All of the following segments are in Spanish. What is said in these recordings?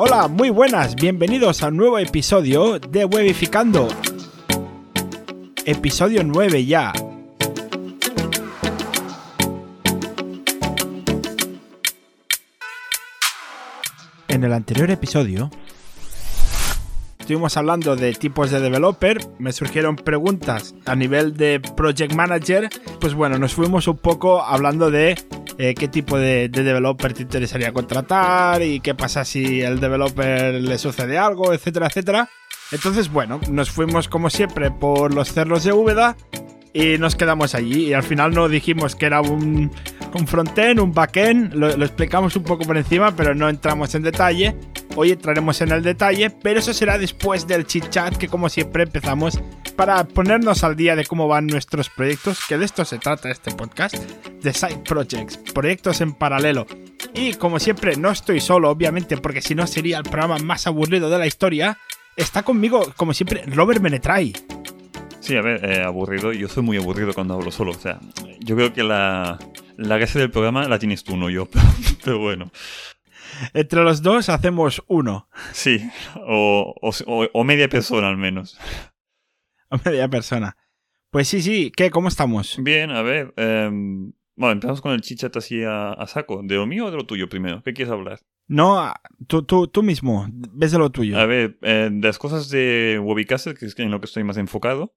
Hola, muy buenas, bienvenidos a un nuevo episodio de Webificando. Episodio 9 ya. En el anterior episodio estuvimos hablando de tipos de developer, me surgieron preguntas a nivel de project manager, pues bueno, nos fuimos un poco hablando de eh, qué tipo de, de, developer te interesaría contratar y qué pasa si el developer le sucede algo, etcétera, etcétera. Entonces, bueno, nos fuimos como siempre por los cerros de Úbeda y nos quedamos allí. Y al final no dijimos que era un, un frontend, un backend, lo, lo explicamos un poco por encima, pero no entramos en detalle. Hoy entraremos en el detalle, pero eso será después del chit chat que como siempre empezamos para ponernos al día de cómo van nuestros proyectos, que de esto se trata este podcast, de side projects, proyectos en paralelo. Y como siempre no estoy solo, obviamente, porque si no sería el programa más aburrido de la historia. Está conmigo, como siempre, Robert Menetray. Sí, a ver, eh, aburrido. Yo soy muy aburrido cuando hablo solo. O sea, yo creo que la, la gracia del programa la tienes tú, no yo. Pero bueno. Entre los dos hacemos uno. Sí, o, o, o media persona al menos. O media persona. Pues sí, sí. ¿Qué? ¿Cómo estamos? Bien, a ver. Eh, bueno, empezamos con el chichat así a, a, saco. ¿De lo mío o de lo tuyo primero? ¿Qué quieres hablar? No, tú, tú, tú mismo. Ves de lo tuyo. A ver, eh, de las cosas de Webcaster, que es en lo que estoy más enfocado.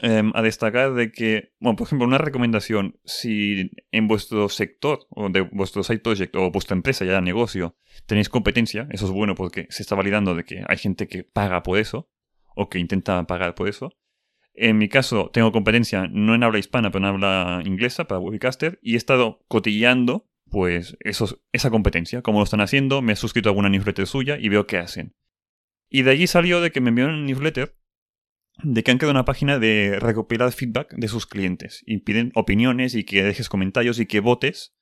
Eh, a destacar de que, bueno, por ejemplo, una recomendación, si en vuestro sector o de vuestro side project o vuestra empresa ya negocio tenéis competencia, eso es bueno porque se está validando de que hay gente que paga por eso o que intenta pagar por eso. En mi caso, tengo competencia no en habla hispana, pero en habla inglesa para Webcaster y he estado cotilleando pues eso, esa competencia, cómo lo están haciendo, me he suscrito a alguna newsletter suya y veo qué hacen. Y de allí salió de que me enviaron un newsletter de que han creado una página de recopilar feedback de sus clientes y piden opiniones y que dejes comentarios y que votes.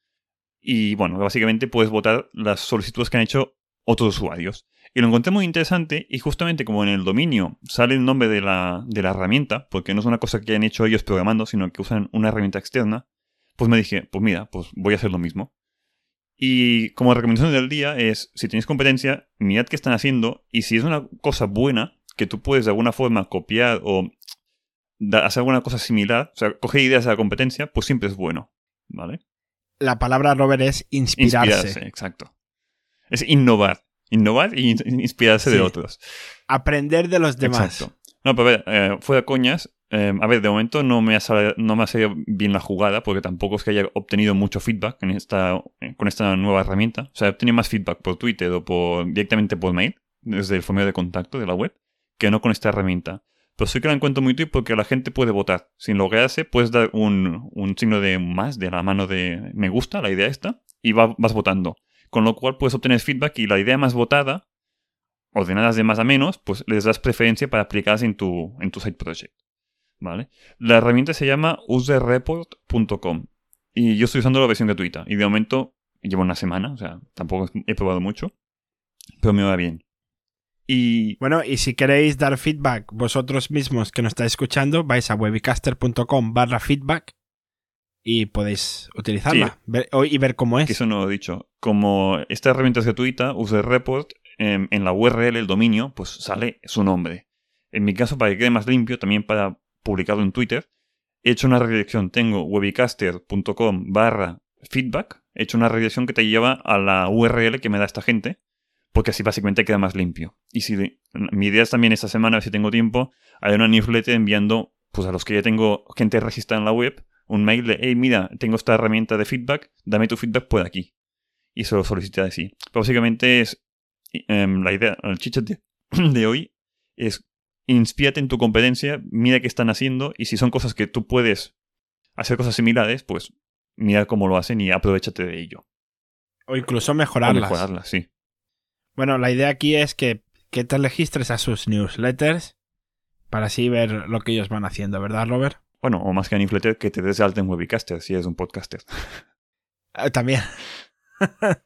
Y bueno, básicamente puedes votar las solicitudes que han hecho otros usuarios. Y lo encontré muy interesante y justamente como en el dominio sale el nombre de la, de la herramienta, porque no es una cosa que hayan hecho ellos programando, sino que usan una herramienta externa, pues me dije, pues mira, pues voy a hacer lo mismo. Y como recomendación del día es, si tenéis competencia, mirad qué están haciendo y si es una cosa buena, que tú puedes de alguna forma copiar o hacer alguna cosa similar, o sea, coger ideas de la competencia, pues siempre es bueno, ¿vale? La palabra, Robert, es inspirarse. Inspirarse, exacto. Es innovar. Innovar y inspirarse sí. de otros. Aprender de los demás. Exacto. No, pero a ver, eh, fuera coñas, eh, a ver, de momento no me, ha salido, no me ha salido bien la jugada, porque tampoco es que haya obtenido mucho feedback en esta, con esta nueva herramienta. O sea, he obtenido más feedback por Twitter o por, directamente por mail, desde el formulario de contacto de la web que no con esta herramienta. Pero sí que la encuentro muy útil porque la gente puede votar. Sin loguearse, puedes dar un, un, signo de más de la mano de me gusta, la idea esta, y va, vas votando. Con lo cual puedes obtener feedback y la idea más votada, ordenadas de más a menos, pues les das preferencia para aplicarlas en tu, en tu side project. ¿Vale? La herramienta se llama userreport.com y yo estoy usando la versión gratuita y de momento llevo una semana, o sea, tampoco he probado mucho, pero me va bien. Y bueno, y si queréis dar feedback vosotros mismos que nos estáis escuchando, vais a webicaster.com barra feedback y podéis utilizarla sí. ver, y ver cómo es. Eso no lo he dicho. Como esta herramienta es gratuita, User Report, en, en la URL, el dominio, pues sale su nombre. En mi caso, para que quede más limpio, también para publicarlo en Twitter, he hecho una redirección. Tengo webicaster.com barra feedback. He hecho una redirección que te lleva a la URL que me da esta gente porque así básicamente queda más limpio. Y si mi idea es también esta semana, a ver si tengo tiempo, hay una newsletter enviando pues a los que ya tengo gente registrada en la web un mail de, hey, mira, tengo esta herramienta de feedback, dame tu feedback por aquí. Y se lo solicité así. Pero básicamente es um, la idea, el chichat de, de hoy es inspírate en tu competencia, mira qué están haciendo y si son cosas que tú puedes hacer cosas similares, pues mira cómo lo hacen y aprovechate de ello. O incluso mejorarlas. O mejorarlas, sí. Bueno, la idea aquí es que, que, te registres a sus newsletters para así ver lo que ellos van haciendo, ¿verdad, Robert? Bueno, o más que a newsletter, que te des de alta en Webicaster si eres un podcaster. Eh, también.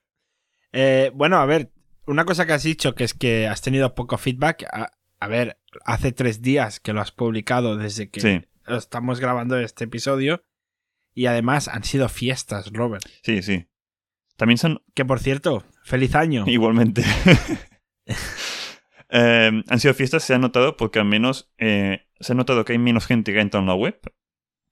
eh, bueno, a ver, una cosa que has dicho que es que has tenido poco feedback. A, a ver, hace tres días que lo has publicado desde que sí. estamos grabando este episodio. Y además han sido fiestas, Robert. Sí, sí. También han... Que por cierto, feliz año. Igualmente. Eh, han sido fiestas, se ha notado porque al menos eh, se ha notado que hay menos gente que entra en la web,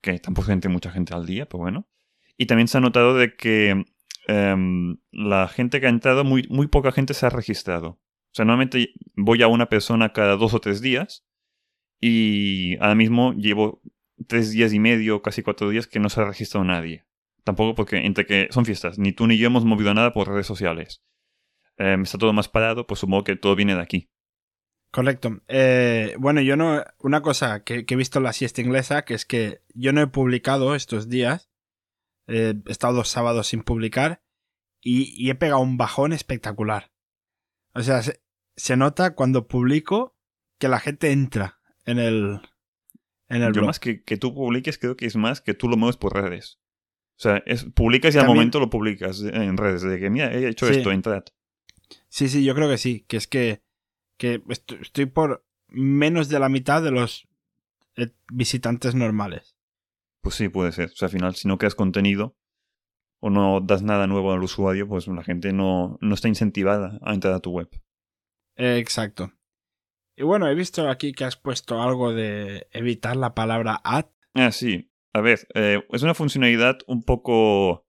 que tampoco gente, mucha gente al día, pero bueno. Y también se ha notado de que em, la gente que ha entrado, muy, muy poca gente se ha registrado. O sea, normalmente voy a una persona cada dos o tres días y ahora mismo llevo tres días y medio, casi cuatro días que no se ha registrado nadie. Tampoco porque entre que son fiestas, ni tú ni yo hemos movido nada por redes sociales. Em, está todo más parado, pues supongo que todo viene de aquí. Correcto. Eh, bueno, yo no. Una cosa que, que, he visto en la siesta inglesa, que es que yo no he publicado estos días. Eh, he estado dos sábados sin publicar. Y, y, he pegado un bajón espectacular. O sea, se, se, nota cuando publico que la gente entra en el. En el yo blog. más que, que tú publiques, creo que es más que tú lo mueves por redes. O sea, es, publicas y al momento lo publicas en redes. De que, mira, he hecho Sí. esto, entrad. Sí, sí, yo creo que sí. Que es que, que est- estoy por menos de la mitad de los eh, visitantes normales. Pues sí, puede ser. O sea, al final, si no creas contenido o no das nada nuevo al usuario, pues la gente no, no está incentivada a entrar a tu web. Exacto. Y bueno, he visto aquí que has puesto algo de evitar la palabra ad. Ah, sí. A ver, eh, es una funcionalidad un poco...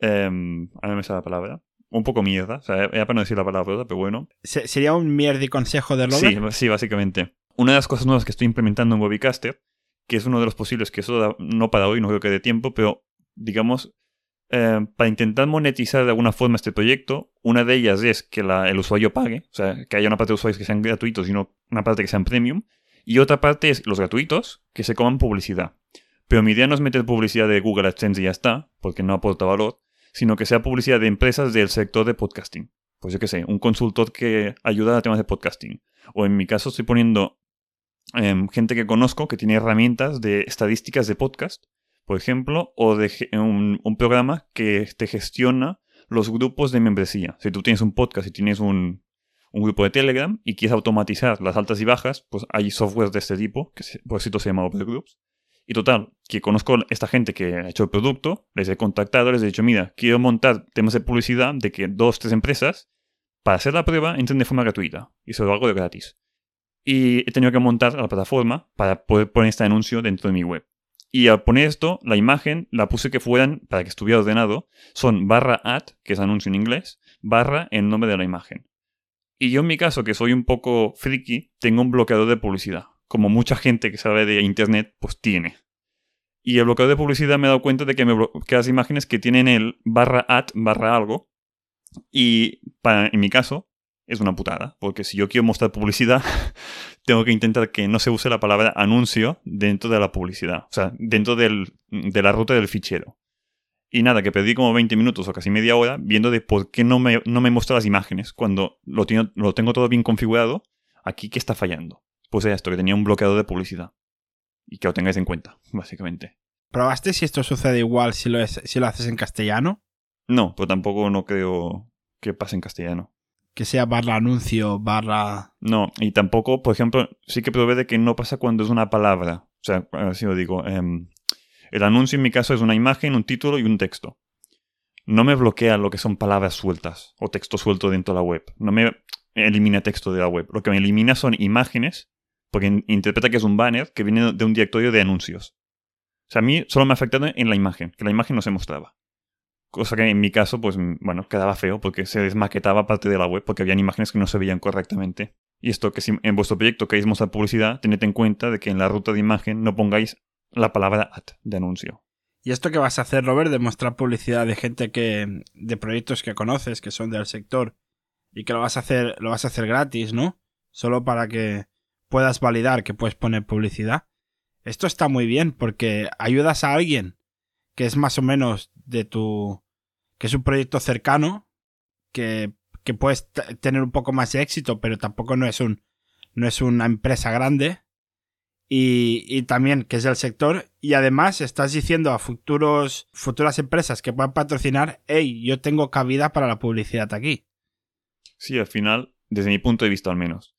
em, a ver me sale la palabra. Un poco mierda. O sea, era para no decir la palabra, pero bueno. Se- ¿Sería un mierdi consejo de Sí, Robert? sí, básicamente. Una de las cosas nuevas que estoy implementando en Webicaster, que es uno de los posibles, que eso da- no para hoy, no creo que dé tiempo, pero digamos, eh, para intentar monetizar de alguna forma este proyecto, una de ellas es que la- el usuario pague, o sea, que haya una parte de usuarios que sean gratuitos y no una parte que sean premium, y otra parte es los gratuitos que se coman publicidad. Pero mi idea no es meter publicidad de Google AdSense y ya está, porque no aporta valor, sino que sea publicidad de empresas del sector de podcasting. Pues yo qué sé, un consultor que ayuda a temas de podcasting. O en mi caso estoy poniendo em, gente que conozco que tiene herramientas de estadísticas de podcast, por ejemplo, o de un, programa que te gestiona los grupos de membresía. Si tú tienes un podcast y tienes un, grupo de Telegram y quieres automatizar las altas y bajas, pues hay software de este tipo, que por cierto se llama Overgroups. Y total, que conozco esta gente que ha hecho el producto, les he contactado, les he dicho, mira, quiero montar temas de publicidad de que dos, tres empresas, para hacer la prueba, entren de forma gratuita. Y se lo hago de gratis. Y he tenido que montar la plataforma para poder poner este anuncio dentro de mi web. Y al poner esto, la imagen la puse que fueran, para que estuviera ordenado, son barra ad, que es anuncio en inglés, barra el nombre de la imagen. Y yo en mi caso, que soy un poco friki, tengo un bloqueador de publicidad. Como mucha gente que sabe de internet, pues tiene. Y el bloqueador de publicidad me he dado cuenta de que me bloquea las imágenes que tienen el barra ad barra algo. Y para, en mi caso, es una putada. Porque si yo quiero mostrar publicidad, tengo que intentar que no se use la palabra anuncio dentro de la publicidad. O sea, dentro del, de la ruta del fichero. Y nada, que perdí como 20 minutos o casi media hora viendo de por qué no me, no me muestra las imágenes cuando lo, tengo- lo tengo todo bien configurado. Aquí, ¿qué está fallando? Pues esto, que tenía un bloqueador de publicidad. Y que lo tengáis en cuenta, básicamente. ¿Probaste si esto sucede igual si lo, es- si lo haces en castellano? No, pero tampoco no creo que pase en castellano. Que sea barra anuncio, barra... No, y tampoco, por ejemplo, sí que probé de que no pasa cuando es una palabra. O sea, así lo digo. em, el anuncio en mi caso es una imagen, un título y un texto. No me bloquea lo que son palabras sueltas o texto suelto dentro de la web. No me elimina texto de la web. Lo que me elimina son imágenes, porque in- interpreta que es un banner que viene de un directorio de anuncios. O sea, a mí solo me ha afectado en la imagen, que la imagen no se mostraba. Cosa que en mi caso, pues, mm, bueno, quedaba feo porque se desmaquetaba parte de la web porque habían imágenes que no se veían correctamente. Y esto que si en vuestro proyecto queréis mostrar publicidad, tened en cuenta de que en la ruta de imagen no pongáis la palabra ad de anuncio. ¿Y esto que vas a hacer, Robert? De mostrar publicidad de gente que... de proyectos que conoces, que son del sector, y que lo vas a hacer, lo vas a hacer gratis, ¿no? Solo para que puedas validar que puedes poner publicidad. Esto está muy bien porque ayudas a alguien que es más o menos de tu... que es un proyecto cercano, que, que puedes tener un poco más de éxito, pero tampoco no es un... no es una empresa grande. Y, y también que es del sector. Y además estás diciendo a futuros futuras empresas que puedan patrocinar hey yo tengo cabida para la publicidad aquí Sí, al final, desde mi punto de vista al menos,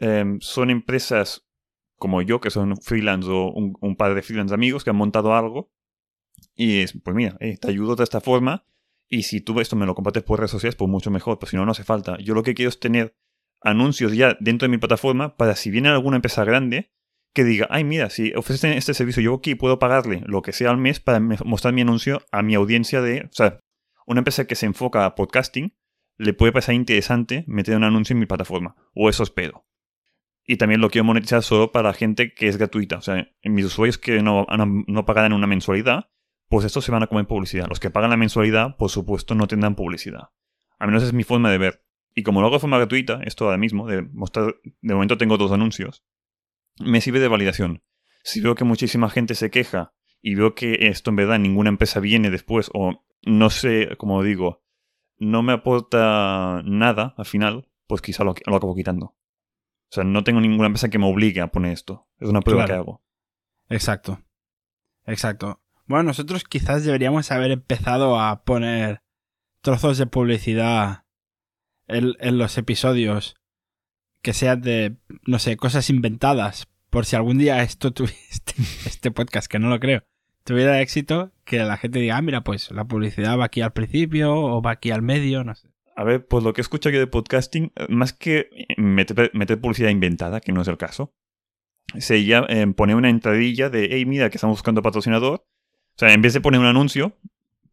em, son empresas como yo, que son freelance o un, un par de freelance amigos que han montado algo y es, pues mira, eh, te ayudo de esta forma Y si tú esto me lo compartes por redes sociales, pues mucho mejor, pues si no, no hace falta. Yo lo que quiero es tener anuncios ya dentro de mi plataforma para si viene alguna empresa grande que diga, ay, mira, si ofrecen este servicio, yo aquí puedo pagarle lo que sea al mes para mostrar mi anuncio a mi audiencia de, o sea, una empresa que se enfoca a podcasting, le puede pasar interesante meter un anuncio en mi plataforma, o eso espero. Y también lo quiero monetizar solo para gente que es gratuita, o sea, mis usuarios que no, no pagan una mensualidad, pues estos se van a comer publicidad. Los que pagan la mensualidad, por supuesto, no tendrán publicidad. A menos es mi forma de ver. Y como lo hago de forma gratuita, esto ahora mismo, de mostrar, de momento tengo dos anuncios, me sirve de validación. Si veo que muchísima gente se queja y veo que esto en verdad ninguna empresa viene después o no sé, como digo, no me aporta nada al final, pues quizá lo, acabo quitando. O sea, no tengo ninguna empresa que me obligue a poner esto. Es una prueba que hago. Exacto. Exacto. Bueno, nosotros quizás deberíamos haber empezado a poner trozos de publicidad en, los episodios que sean de, no sé, cosas inventadas. Por si algún día esto tuviste, este podcast, que no lo creo, tuviera éxito, que la gente diga, ah, mira, pues la publicidad va aquí al principio o va aquí al medio, no sé. A ver, pues lo que escucho yo de podcasting, más que meter, publicidad inventada, que no es el caso, sería eh, poner una entradilla de, hey, mira, que estamos buscando patrocinador, o sea, en vez de poner un anuncio,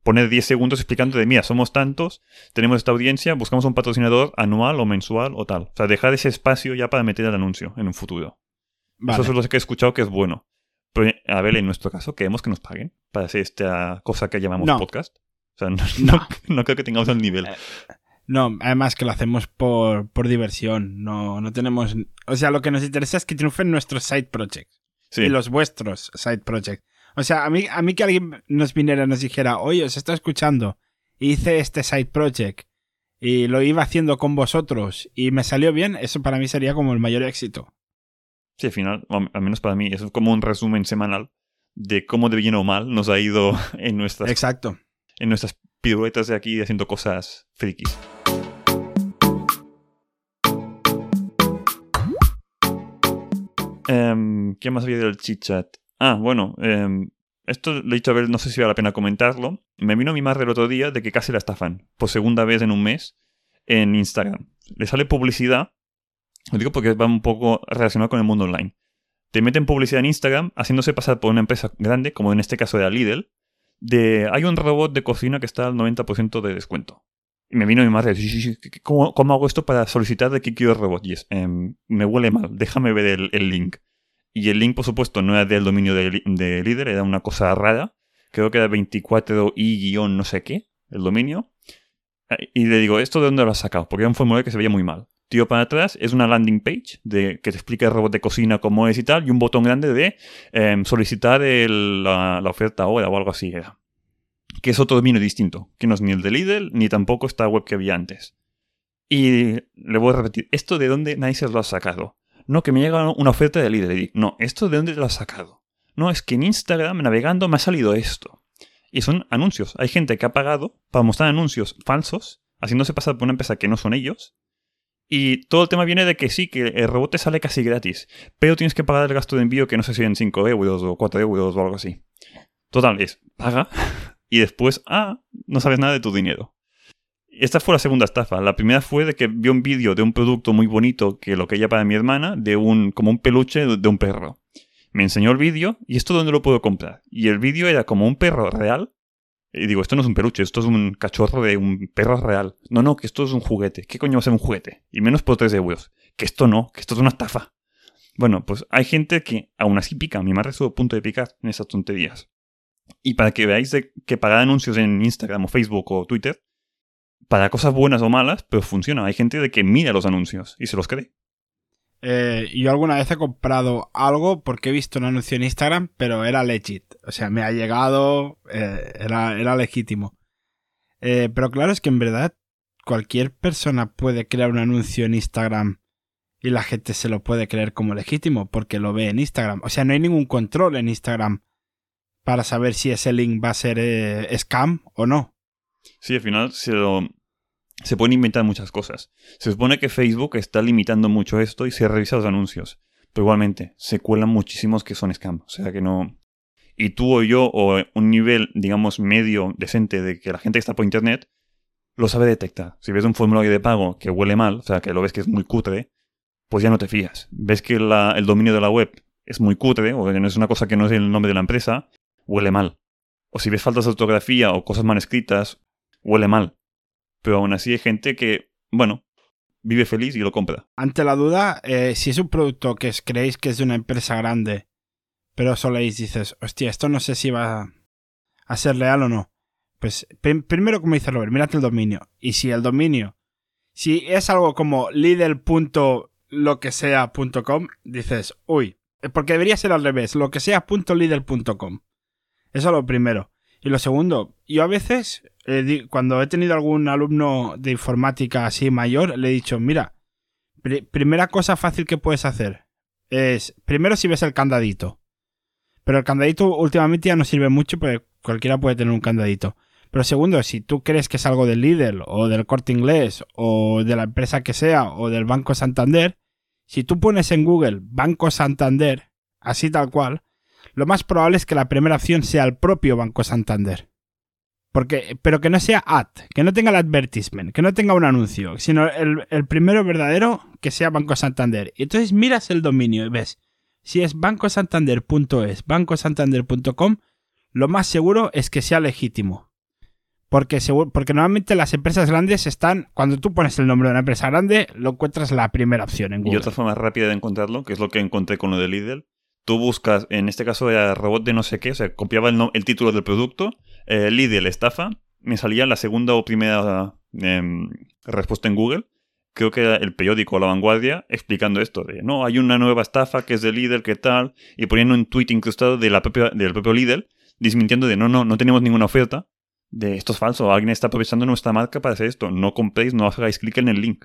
poner 10 segundos explicando de, mira, somos tantos, tenemos esta audiencia, buscamos un patrocinador anual o mensual o tal. O sea, dejar ese espacio ya para meter el anuncio en un futuro. Eso es lo que he escuchado que es bueno. Pero, a ver, en nuestro caso, queremos que nos paguen para hacer esta cosa que llamamos podcast. O sea, no, creo que tengamos el nivel. No, además que lo hacemos por, por diversión. No, no tenemos. O sea, lo que nos interesa es que triunfen nuestros side projects. Sí. Y los vuestros side projects. O sea, a mí, a mí que alguien nos viniera y nos dijera, oye, os está escuchando, hice este side project y lo iba haciendo con vosotros y me salió bien, eso para mí sería como el mayor éxito. Sí, al final, al menos para mí, eso es como un resumen semanal de cómo de bien o mal nos ha ido en nuestras, Exacto. En nuestras piruetas de aquí haciendo cosas frikis. Em, ¿Qué más había del chit-chat? Ah, bueno, em, esto le he dicho a ver, no sé si vale la pena comentarlo. Me vino mi madre el otro día de que casi la estafan, por segunda vez en un mes, en Instagram. Le sale publicidad, lo digo porque va un poco relacionado con el mundo online. Te meten publicidad en Instagram haciéndose pasar por una empresa grande, como en este caso de Lidl, de hay un robot de cocina que está al 90% de descuento. Y me vino mi madre, ¿cómo, ¿cómo, hago esto para solicitar de que quiero el robot? Y es, em, me huele mal, déjame ver el link. Y el link, por supuesto, no era del dominio de, de líder, era una cosa rara. Creo que era 24i- no sé qué, el dominio. Y le digo, ¿esto de dónde lo has sacado? Porque era un formulario que se veía muy mal. Tío para atrás, es una landing page de, que te explica el robot de cocina cómo es y tal, y un botón grande de em, solicitar la, oferta ahora o algo así era. Que es otro dominio distinto, que no es ni el de Lidl, ni tampoco esta web que había antes. Y le voy a repetir, ¿esto de dónde se lo ha sacado? No, que me llega una oferta de líder. no, ¿esto de dónde lo has sacado? No, es que en Instagram, navegando, me ha salido esto. Y son anuncios. Hay gente que ha pagado para mostrar anuncios falsos, haciéndose pasar por una empresa que no son ellos. Y todo el tema viene de que sí, que el robot te sale casi gratis, pero tienes que pagar el gasto de envío que no sé si en 5 euros o 4 euros o algo así. Total, es paga y después, ah, no sabes nada de tu dinero. Esta fue la segunda estafa. La primera fue de que vio un vídeo de un producto muy bonito que lo que ella para mi hermana, de un, como un peluche de un perro. Me enseñó el vídeo y esto dónde lo puedo comprar. Y el vídeo era como un perro real. Y digo, esto no es un peluche, esto es un cachorro de un perro real. No, no, que esto es un juguete. ¿Qué coño va a ser un juguete? Y menos por 3 euros. Que esto no, que esto es una estafa. Bueno, pues hay gente que aún así pica. Mi madre estuvo a punto de picar en esas tonterías. Y para que veáis que pagar anuncios en Instagram o Facebook o Twitter para cosas buenas o malas, pero funciona. Hay gente de que mira los anuncios y se los cree. Eh, yo alguna vez he comprado algo porque he visto un anuncio en Instagram, pero era legit. O sea, me ha llegado, eh, era, era, legítimo. Eh, pero claro, es que en verdad cualquier persona puede crear un anuncio en Instagram y la gente se lo puede creer como legítimo porque lo ve en Instagram. O sea, no hay ningún control en Instagram para saber si ese link va a ser scam o no. Sí, al final se, se pueden inventar muchas cosas. Se supone que Facebook está limitando mucho esto y se revisa los anuncios. Pero igualmente, se cuelan muchísimos que son scam. O sea que no. y tú o yo, o un nivel, digamos, medio, decente de que la gente que está por internet, lo sabe detectar. Si ves un formulario de pago que huele mal, o sea, que lo ves que es muy cutre, pues ya no te fías. Ves que el dominio de la web es muy cutre, o que no es una cosa que no es el nombre de la empresa, huele mal. O si ves faltas de ortografía o cosas mal escritas, huele mal. Pero aún así hay gente que, bueno, vive feliz y lo compra. Ante la duda, eh, si es un producto que creéis que es de una empresa grande, pero soléis dices, hostia, esto no sé si va a ser real o no. Pues primero, como dice Robert, mírate el dominio. Y si el dominio, si es algo como sea.com, dices, uy, porque debería ser al revés, lo que sea Eso es lo primero. Y lo segundo, yo a veces, cuando he tenido algún alumno de informática así mayor, le he dicho, mira, primera cosa fácil que puedes hacer es, primero si ves el candadito. Pero el candadito últimamente ya no sirve mucho porque cualquiera puede tener un candadito. Pero segundo, si tú crees que es algo del Lidl o del corte inglés o de la empresa que sea o del Banco Santander, si tú pones en Google Banco Santander, así tal cual, lo más probable es que la primera opción sea el propio Banco Santander. Porque, pero que no sea ad, que no tenga el advertisement, que no tenga un anuncio, sino el, el primero verdadero que sea Banco Santander. Y entonces miras el dominio y ves, si es bancosantander.es, bancosantander.com, lo más seguro es que sea legítimo. Porque, porque normalmente las empresas grandes están, cuando tú pones el nombre de una empresa grande, lo encuentras la primera opción en Google. Y otra forma rápida de encontrarlo, que es lo que encontré con lo de Lidl, tú buscas, en este caso era robot de no sé qué, o sea, copiaba el, título del producto, eh, Lidl estafa, me salía la segunda o primera em, respuesta en Google, creo que era el periódico La Vanguardia, explicando esto, de, no, hay una nueva estafa que es de Lidl, ¿qué tal? Y poniendo un tweet incrustado de la del propio Lidl, desmintiendo de, no, no, no tenemos ninguna oferta, de esto es falso, alguien está aprovechando nuestra marca para hacer esto, no compréis, no hagáis clic en el link.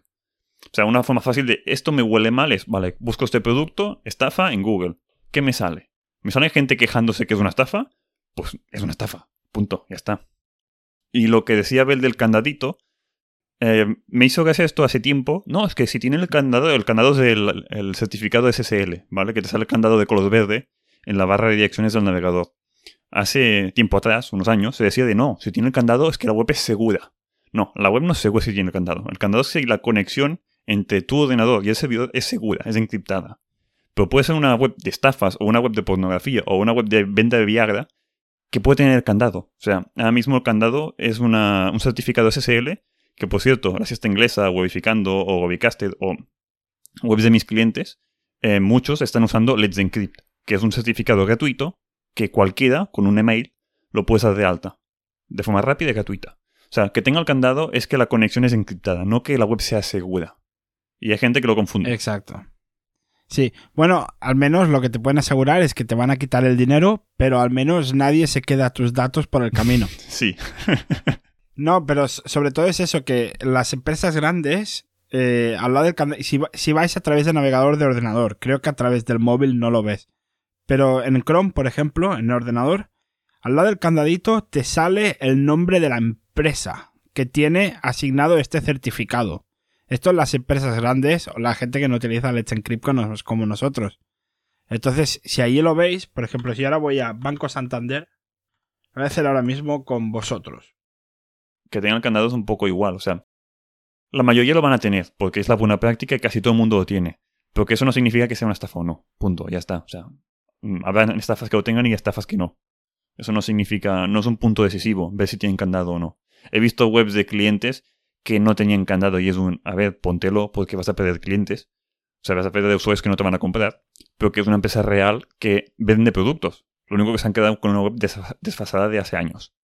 O sea, una forma fácil de esto me huele mal es, vale, busco este producto, estafa en Google. ¿Qué me sale? ¿Me sale gente quejándose que es una estafa? Pues es una estafa. Punto, ya está. Y lo que decía Bel del candadito, eh, me hizo gracia esto hace tiempo. No, es que si tiene el candado, el candado es el, certificado SSL, ¿vale? Que te sale el candado de color verde en la barra de direcciones del navegador hace tiempo atrás, unos años, se decía de no, si tiene el candado es que la web es segura. No, la web no es segura si tiene el candado. El candado es que la conexión entre tu ordenador y el servidor es segura, es encriptada. Pero puede ser una web de estafas o una web de pornografía o una web de venta de Viagra que puede tener candado. O sea, ahora mismo el candado es una, un certificado SSL que, por cierto, gracias a inglesa, Webificando o Webicasted o webs de mis clientes, eh, muchos están usando Let's Encrypt, que es un certificado gratuito que cualquiera, con un email, lo puedes dar de alta. De forma rápida y gratuita. O sea, que tenga el candado es que la conexión es encriptada, no que la web sea segura. Y hay gente que lo confunde. Exacto. Sí, bueno, al menos lo que te pueden asegurar es que te van a quitar el dinero, pero al menos nadie se queda tus datos por el camino. sí. no, pero sobre todo es eso, que las empresas grandes, eh, al lado del si, si vais a través del navegador de ordenador, creo que a través del móvil no lo ves. Pero en Chrome, por ejemplo, en el ordenador, al lado del candadito te sale el nombre de la empresa que tiene asignado este certificado. Esto en las empresas grandes o la gente que no utiliza Let's Encrypt como nosotros. Entonces, si ahí lo veis, por ejemplo, si ahora voy a Banco Santander, voy a hacer ahora mismo con vosotros. Que tengan el candado es un poco igual, o sea, la mayoría lo van a tener, porque es la buena práctica y casi todo el mundo lo tiene. Pero que eso no significa que sea una estafa o no. Punto, ya está. O sea, Mm, habrá estafas que lo tengan y estafas que no. Eso no significa, no es un punto decisivo, ver si tienen candado o no. He visto webs de clientes que no tenían candado y es un, a ver, póntelo porque vas a perder clientes. O sea, vas a perder usuarios que no te van a comprar, pero que es una empresa real que vende productos. Lo único que se han quedado con una web desfasada de hace años.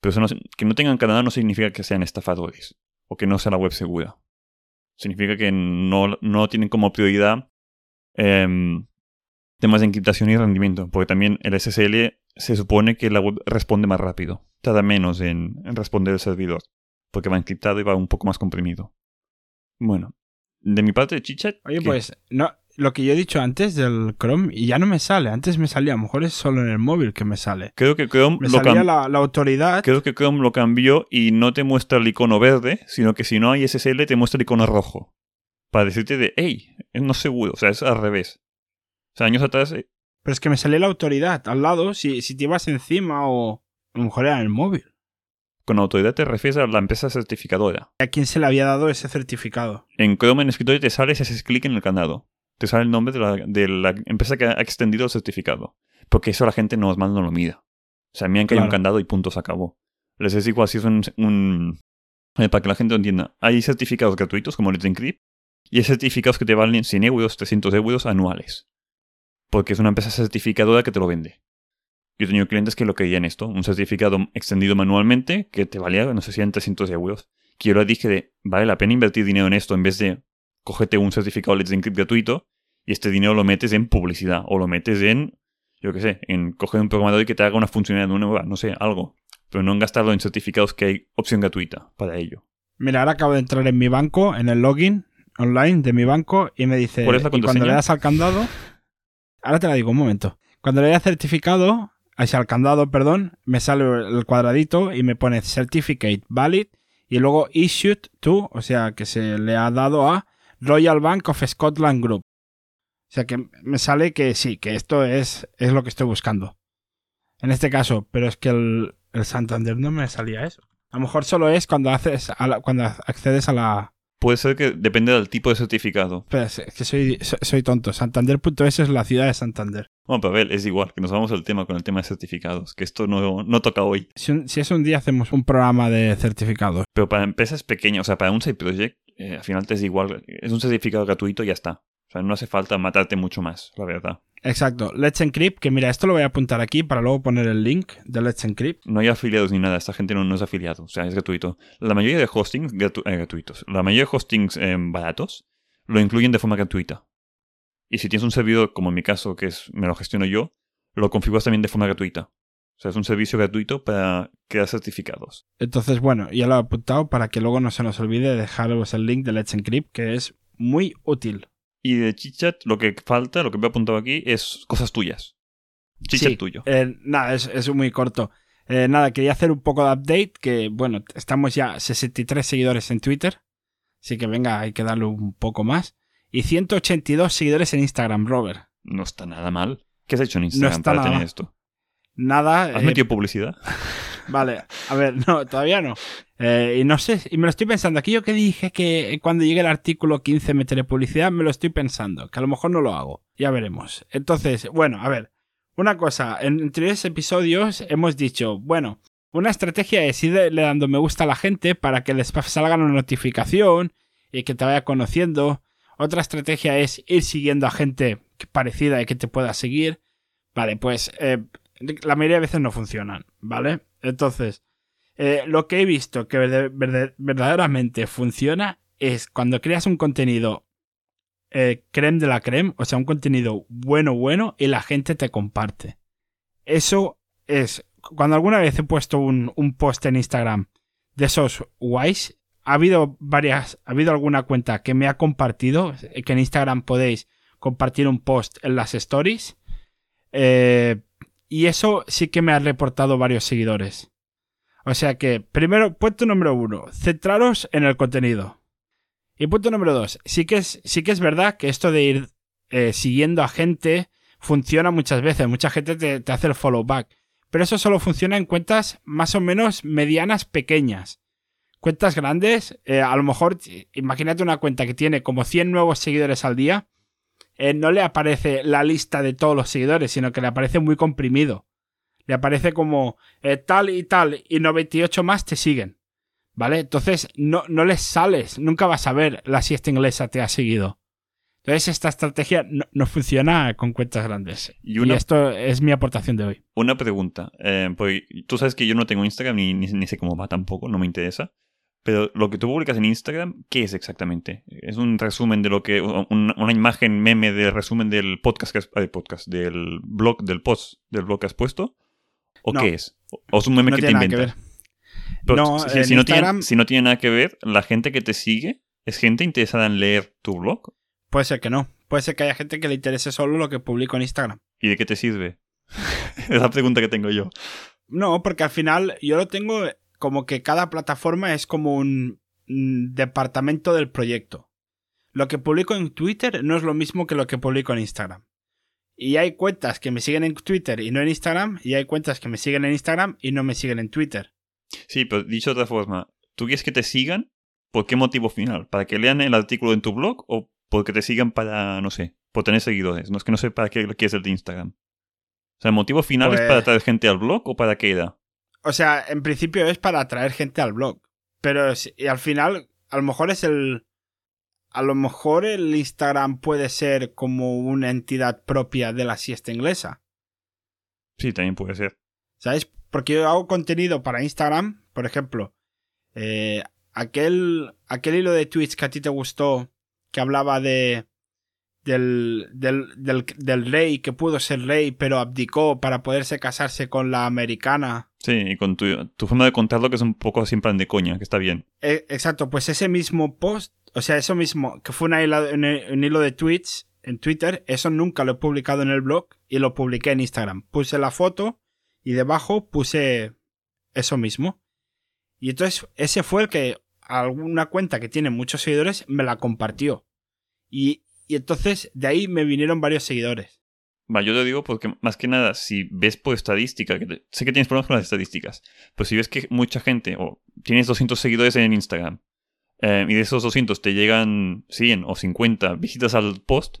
Pero eso que no tengan candado no significa que sean estafadores o que no sea la web segura. Significa que no, no tienen como prioridad em, temas de encriptación y rendimiento, porque también el SSL se supone que la web responde más rápido, tarda menos en, responder el servidor, porque va encriptado y va un poco más comprimido. Bueno, de mi parte, Chichat. Oye, pues, no, lo que yo he dicho antes del Chrome y ya no me sale. Antes me salía, a lo mejor es solo en el móvil que me sale. Creo que Chrome me salía la, autoridad. Creo que Chrome lo cambió y no te muestra el icono verde, sino que si no hay SSL te muestra el icono rojo. Para decirte de, hey, no seguro, o sea, es al revés años atrás. Eh, Pero es que me salía la autoridad al lado si, si te ibas encima o a lo mejor era en el móvil. Con autoridad te refieres a la empresa certificadora. ¿A quién se le había dado ese certificado? En Chrome en escritorio te sale si haces clic en el candado. Te sale el nombre de la, de la empresa que ha extendido el certificado. Porque eso la gente normal no lo mira. O sea, miran que hay un Claro. candado y punto, se acabó. Les es igual si es un... un- eh, para que la gente lo entienda. Hay certificados gratuitos como Let's Encrypt y hay certificados que te valen 100 euros, 300 euros anuales. Porque es una empresa certificadora que te lo vende. Yo he tenido clientes que lo querían esto, un certificado extendido manualmente que te valía, no sé si eran 300 euros. Que yo le dije de, vale la pena invertir dinero en esto en vez de cogerte un certificado Let's Encrypt gratuito y este dinero lo metes en publicidad o lo metes en, yo qué sé, en coger un programador y que te haga una funcionalidad nueva, no sé, algo. Pero no en gastarlo en certificados que hay opción gratuita para ello. Mira, ahora acabo de entrar en mi banco, en el login online de mi banco, y me dice. ¿Cuál es la y cuando le das al candado. Ahora te la digo, un momento. Cuando le das certificado, hacia al candado, perdón, me sale el cuadradito y me pone Certificate Valid y luego Issued to, o sea, que se le ha dado a Royal Bank of Scotland Group. O sea, que me sale que sí, que esto es, es lo que estoy buscando. En este caso, pero es que el, el Santander no me salía eso. A lo mejor solo es cuando haces a la- cuando accedes a la. Puede ser que depende del tipo de certificado. Espera, es que soy, soy tonto. Santander.es es la ciudad de Santander. Bueno, ver, es igual, que nos vamos al tema con el tema de certificados, que esto no, no toca hoy. Si, un- si es un día hacemos un programa de certificados. Pero para empresas pequeñas, o sea, para un side project, eh, al final te es igual. Es un certificado gratuito y ya está. O sea, no hace falta matarte mucho más, la verdad. Exacto. Let's Encrypt, que mira, esto lo voy a apuntar aquí para luego poner el link de Let's Encrypt. No hay afiliados ni nada, esta gente no, no es afiliado, o sea, es gratuito. La mayoría de hostings gratu- eh, gratuitos, la mayoría de hostings eh, baratos lo incluyen de forma gratuita. Y si tienes un servidor, como en mi caso, que es me lo gestiono yo, lo configuras también de forma gratuita. O sea, es un servicio gratuito para crear certificados. Entonces, bueno, ya lo he apuntado para que luego no se nos olvide dejaros el link de Let's Encrypt, que es muy útil. Y de chichat, lo que falta, lo que me he apuntado aquí, es cosas tuyas. Chichat Sí, tuyo. eh, nada, es, es muy corto. Eh, nada, quería hacer un poco de update, que bueno, estamos ya 63 seguidores en Twitter, así que venga, hay que darle un poco más. Y 182 seguidores en Instagram, Robert. No está nada mal. ¿Qué has hecho en Instagram está para nada tener esto? Nada. ¿Has eh, metido publicidad? Vale, a ver, no, todavía no. Eh, y no sé, y me lo estoy pensando. Aquí yo que dije que cuando llegue el artículo 15 meteré publicidad, me lo estoy pensando, que a lo mejor no lo hago. Ya veremos. Entonces, bueno, a ver, una cosa, en anteriores episodios hemos dicho, bueno, una estrategia es irle dando me gusta a la gente para que les salga una notificación y que te vaya conociendo. Otra estrategia es ir siguiendo a gente parecida y que te pueda seguir. Vale, pues eh, la mayoría de veces no funcionan, ¿vale? Entonces, eh, lo que he visto que verdaderamente funciona es cuando creas un contenido eh, creme de la creme, o sea, un contenido bueno, bueno, y la gente te comparte. Eso es, cuando alguna vez he puesto un, un post en Instagram de esos guays, ha habido varias, ha habido alguna cuenta que me ha compartido, eh, que en Instagram podéis compartir un post en las stories, eh, y eso sí que me ha reportado varios seguidores. O sea que, primero, punto número uno, centraros en el contenido. Y punto número dos, sí que es, sí que es verdad que esto de ir eh, siguiendo a gente funciona muchas veces. Mucha gente te, te hace el follow back. Pero eso solo funciona en cuentas más o menos medianas, pequeñas. Cuentas grandes, eh, a lo mejor, imagínate una cuenta que tiene como 100 nuevos seguidores al día. eh, no le aparece la lista de todos los seguidores, sino que le aparece muy comprimido. Le aparece como eh, tal y tal y 98 más te siguen. ¿Vale? Entonces no, no les sales, nunca vas a ver la siesta inglesa te ha seguido. Entonces esta estrategia no, no funciona con cuentas grandes. Y esto es mi aportación de hoy. Una pregunta. porque tú sabes que yo no tengo Instagram ni, ni, ni sé cómo va tampoco, no me interesa. Pero lo que tú publicas en Instagram, ¿qué es exactamente? ¿Es un resumen de lo que. un- una imagen meme del resumen del podcast que has, eh, podcast, del blog, del post del blog que has puesto? ¿O No. qué es? ¿O es un meme No que te que inventas? No, si, si no tiene, Instagram- si no tiene nada que ver, la gente que te sigue es gente interesada en leer tu blog. Puede ser que no. Puede ser que haya gente que le interese solo lo que publico en Instagram. ¿Y de qué te sirve? es la pregunta que tengo yo. No, porque al final yo lo tengo como que cada plataforma es como un mm, departamento del proyecto. Lo que publico en Twitter no es lo mismo que lo que publico en Instagram. Y hay cuentas que me siguen en Twitter y no en Instagram, y hay cuentas que me siguen en Instagram y no me siguen en Twitter. Sí, pero dicho de otra forma, ¿tú quieres que te sigan? ¿Por qué motivo final? ¿Para que lean el artículo en tu blog o porque te sigan para, no sé, por tener seguidores? No es que no sé para qué quieres el de Instagram. O sea, ¿el motivo final es Pues- para traer gente al blog o para qué era? O sea, en principio es para atraer gente al blog. Pero y al final, a lo mejor es el. A lo mejor el Instagram puede ser como una entidad propia de la siesta inglesa. Sí, también puede ser. ¿Sabes? Porque yo hago contenido para Instagram, por ejemplo. eh, aquel, aquel hilo de tweets que a ti te gustó, que hablaba de. Del, del, del, del rey que pudo ser rey, pero abdicó para poderse casarse con la americana. Sí, y con tu, tu forma de contarlo que es un poco plan de coña, que está bien. Eh, exacto, pues ese mismo post, o sea, eso mismo, que fue una un hilo de tweets en Twitter, eso nunca lo he publicado en el blog y lo publiqué en Instagram. Puse la foto y debajo puse eso mismo. Y entonces ese fue el que alguna cuenta que tiene muchos seguidores me la compartió. Y, y entonces de ahí me vinieron varios seguidores. Va, yo te digo porque más que nada, si ves por estadística, que te- sé que tienes problemas con las estadísticas, pero si ves que mucha gente, o tienes 200 seguidores en Instagram, eh, y de esos 200 te llegan 100 o 50 visitas al post,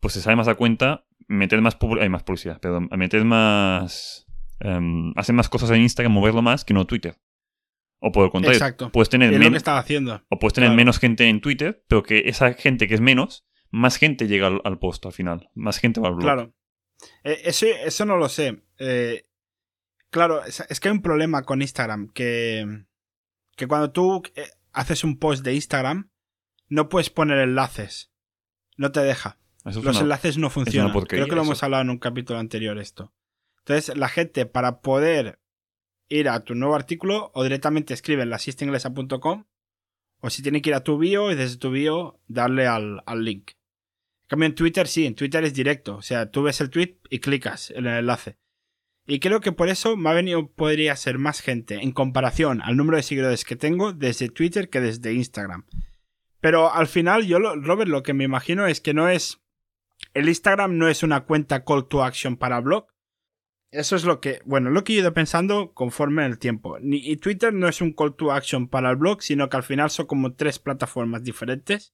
pues te sale más a cuenta meter más, publi- ay, más publicidad, perdón, meter más... em, hacer más cosas en Instagram, moverlo más que no Twitter. O por el contrario, Exacto. puedes tener, Es lo que estaba haciendo. o puedes tener claro. menos gente en Twitter, pero que esa gente que es menos, más gente llega al, al post al final. Más gente va al blog. Claro. Eh, eso, eso no lo sé. Eh, claro, es, es que hay un problema con Instagram, que, que cuando tú eh, haces un post de Instagram, no puedes poner enlaces. No te deja. Eso Los una- enlaces no funcionan. Creo que lo eso. hemos hablado en un capítulo anterior esto. Entonces, la gente, para poder ir a tu nuevo artículo, o directamente escribe en lasistainglesa.com, o si tiene que ir a tu bio y desde tu bio darle al, al link. Cambio, en Twitter sí, en Twitter es directo. O sea, tú ves el tweet y clicas en el enlace. Y creo que por eso me ha venido, podría ser más gente en comparación al número de seguidores que tengo desde Twitter que desde Instagram. Pero al final, yo, Robert, lo que me imagino es que no es. El Instagram no es una cuenta call to action para blog. Eso es lo que, bueno, lo que he ido pensando conforme el tiempo. Y Twitter no es un call to action para el blog, sino que al final son como tres plataformas diferentes.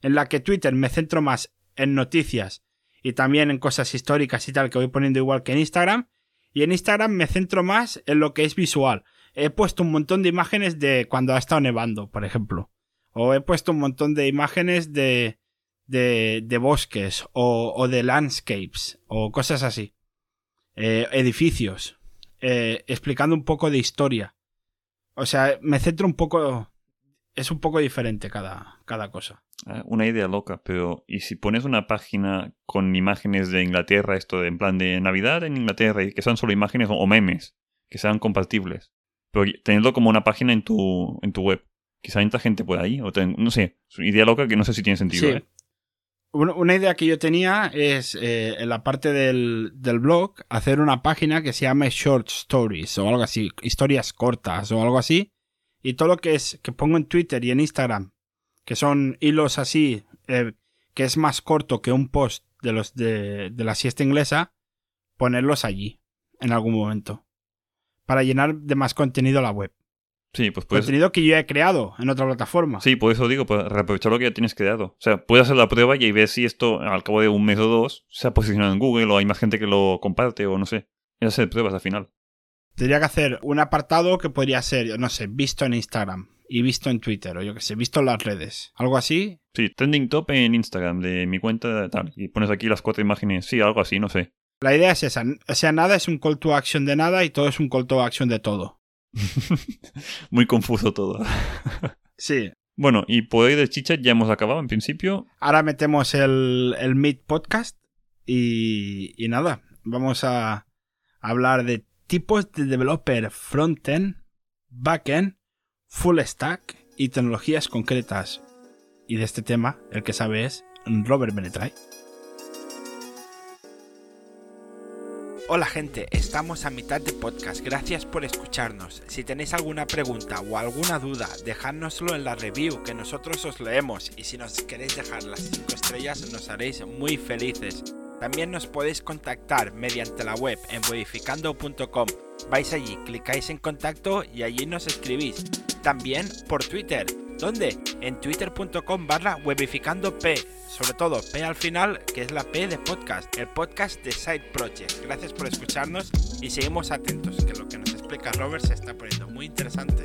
En la que Twitter me centro más en noticias y también en cosas históricas y tal que voy poniendo igual que en Instagram. Y en Instagram me centro más en lo que es visual. He puesto un montón de imágenes de cuando ha estado nevando, por ejemplo. O he puesto un montón de imágenes de, de, de bosques o, o de landscapes o cosas así. Eh, edificios. eh, explicando un poco de historia. O sea, me centro un poco... Es un poco diferente cada, cada cosa. Ah, Una idea loca, pero ¿y si pones una página con imágenes de Inglaterra, esto de en plan de Navidad en Inglaterra, y que sean solo imágenes o, memes, que sean compartibles? Pero tenerlo como una página en tu, en tu web. Quizá entra gente por ahí, o ten- no sé, es una idea loca que no sé si tiene sentido. Sí. ¿eh? Una, una idea que yo tenía es eh, en la parte del, del blog hacer una página que se llame Short Stories o algo así, historias cortas o algo así. Y todo lo que es que pongo en Twitter y en Instagram, que son hilos así, eh, que es más corto que un post de los de, de la siesta inglesa, ponerlos allí en algún momento. Para llenar de más contenido la web. Sí, pues puedes, contenido que yo he creado en otra plataforma. Sí, por eso digo, para reaprovechar lo que ya tienes creado. O sea, puedes hacer la prueba y ahí ver si esto, al cabo de un mes o dos, se ha posicionado en Google o hay más gente que lo comparte o no sé. Es hacer pruebas al final. Tendría que hacer un apartado que podría ser, no sé, visto en Instagram y visto en Twitter, o yo que sé, visto en las redes. Algo así. Sí, trending top en Instagram de mi cuenta tal. Y pones aquí las cuatro imágenes. Sí, algo así, no sé. La idea es esa. O sea, nada es un call to action de nada y todo es un call to action de todo. Muy confuso todo. Sí. Bueno, y por ahí de chicha ya hemos acabado en principio. Ahora metemos el, el Meet Podcast y, y nada, vamos a hablar de tipos de developer frontend, backend, full stack y tecnologías concretas. Y de este tema, el que sabe es Robert Benetray. Hola gente, estamos a mitad de podcast, gracias por escucharnos. Si tenéis alguna pregunta o alguna duda, dejádnoslo en la review que nosotros os leemos y si nos queréis dejar las 5 estrellas nos haréis muy felices. También nos podéis contactar mediante la web en webificando.com. Vais allí, clicáis en contacto y allí nos escribís. También por Twitter. ¿Dónde? En twitter.com barra webificandop. Sobre todo P al final, que es la P de podcast, el podcast de Side Project. Gracias por escucharnos y seguimos atentos, que lo que nos explica Robert se está poniendo muy interesante.